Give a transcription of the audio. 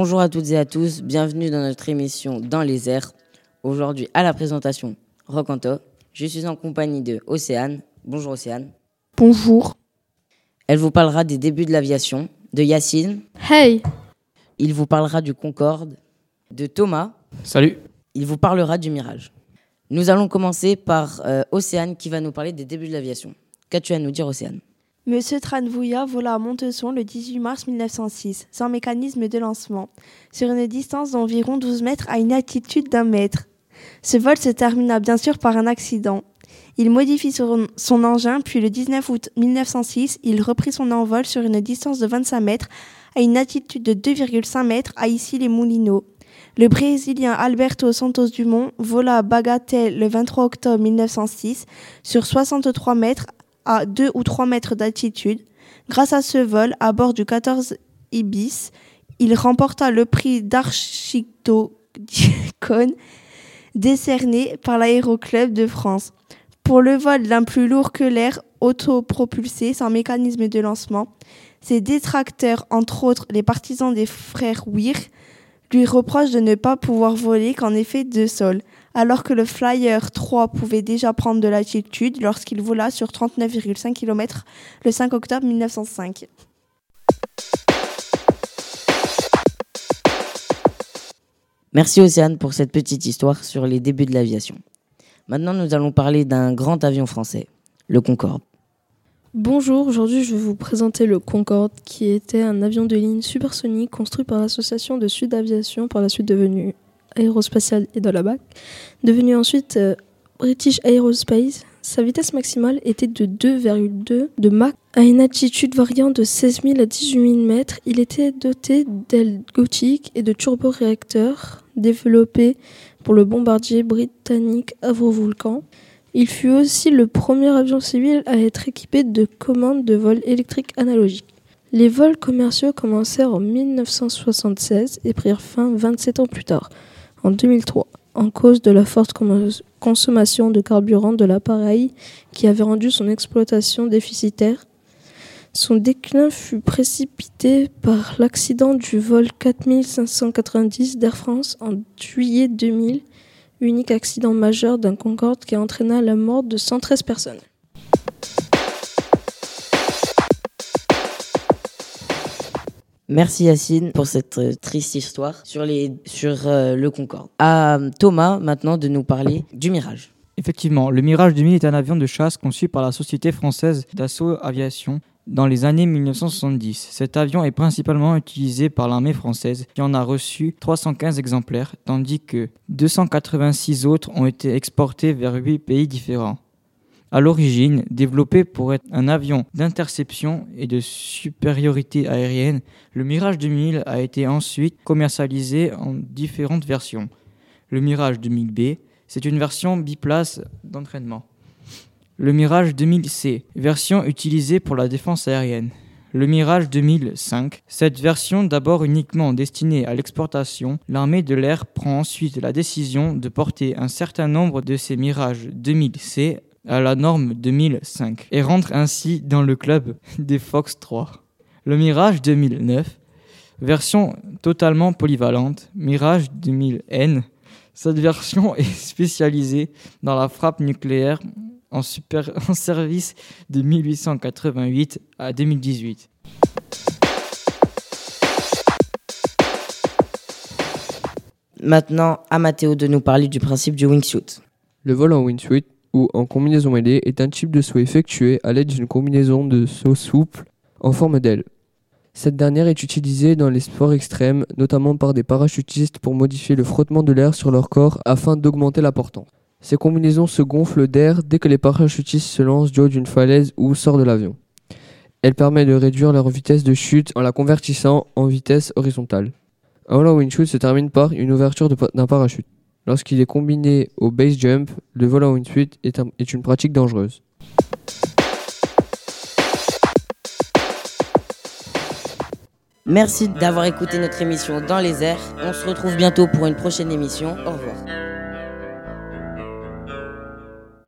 Bonjour à toutes et à tous, bienvenue dans notre émission Dans les airs. Aujourd'hui à la présentation Rocanto. Je suis en compagnie de Océane. Bonjour Océane. Bonjour. Elle vous parlera des débuts de l'aviation, de Yacine. Hey. Il vous parlera du Concorde, de Thomas. Salut. Il vous parlera du Mirage. Nous allons commencer par euh, Océane qui va nous parler des débuts de l'aviation. Qu'as-tu à nous dire Océane? Monsieur Tranvouya vola à Montesson le 18 mars 1906, sans mécanisme de lancement, sur une distance d'environ 12 mètres à une altitude d'un mètre. Ce vol se termina bien sûr par un accident. Il modifie son, engin, puis le 19 août 1906, il reprit son envol sur une distance de 25 mètres à une altitude de 2,5 mètres à Issy-les-Moulineaux. Le Brésilien Alberto Santos Dumont vola à Bagatelle le 23 octobre 1906 sur 63 mètres à 2 ou 3 mètres d'altitude. Grâce à ce vol, à bord du 14 Ibis, il remporta le prix d'Architecton décerné par l'Aéroclub de France. Pour le vol d'un plus lourd que l'air autopropulsé sans mécanisme de lancement, ses détracteurs, entre autres les partisans des frères Weir, lui reprochent de ne pas pouvoir voler qu'en effet de sol, alors que le Flyer 3 pouvait déjà prendre de l'altitude lorsqu'il vola sur 39,5 km le 5 octobre 1905. Merci Océane pour cette petite histoire sur les débuts de l'aviation. Maintenant, nous allons parler d'un grand avion français, le Concorde. Bonjour, aujourd'hui je vais vous présenter le Concorde qui était un avion de ligne supersonique construit par l'association de Sud Aviation par la suite devenu Aérospatiale et de la BAC, devenu ensuite euh, British Aerospace. Sa vitesse maximale était de 2,2 de Mach à une altitude variant de 16 000 à 18 000 mètres. Il était doté d'ailes gothiques et de turboréacteurs développés pour le bombardier britannique Avro-Vulcan. Il fut aussi le premier avion civil à être équipé de commandes de vol électrique analogique. Les vols commerciaux commencèrent en 1976 et prirent fin 27 ans plus tard, en 2003, en cause de la forte consommation de carburant de l'appareil qui avait rendu son exploitation déficitaire. Son déclin fut précipité par l'accident du vol 4590 d'Air France en juillet 2000 unique accident majeur d'un Concorde qui entraîna la mort de 113 personnes. Merci Yacine pour cette euh, triste histoire sur, euh, le Concorde. À Thomas maintenant de nous parler du Mirage. Effectivement, le Mirage 2000 est un avion de chasse conçu par la société française Dassault Aviation dans les années 1970. Cet avion est principalement utilisé par l'armée française qui en a reçu 315 exemplaires, tandis que 286 autres ont été exportés vers 8 pays différents. À l'origine, développé pour être un avion d'interception et de supériorité aérienne, le Mirage 2000 a été ensuite commercialisé en différentes versions. Le Mirage 2000B, c'est une version biplace d'entraînement. Le Mirage 2000C, version utilisée pour la défense aérienne. Le Mirage 2005, cette version d'abord uniquement destinée à l'exportation, l'armée de l'air prend ensuite la décision de porter un certain nombre de ces Mirages 2000C à la norme 2005 et rentre ainsi dans le club des Fox 3. Le Mirage 2009, version totalement polyvalente, Mirage 2000N, cette version est spécialisée dans la frappe nucléaire en, super, en service de 1888 à 2018. Maintenant, à Mathéo de nous parler du principe du wingsuit. Le vol en wingsuit ou en combinaison ailée est un type de saut effectué à l'aide d'une combinaison de saut souple en forme d'aile. Cette dernière est utilisée dans les sports extrêmes, notamment par des parachutistes pour modifier le frottement de l'air sur leur corps afin d'augmenter la portance. Ces combinaisons se gonflent d'air dès que les parachutistes se lancent du haut d'une falaise ou sortent de l'avion. Elle permet de réduire leur vitesse de chute en la convertissant en vitesse horizontale. Un vol wingsuit se termine par une ouverture d'un parachute. Lorsqu'il est combiné au base jump, le vol en wingsuit est, un, est une pratique dangereuse. Merci d'avoir écouté notre émission dans les airs. On se retrouve bientôt pour une prochaine émission. Au revoir.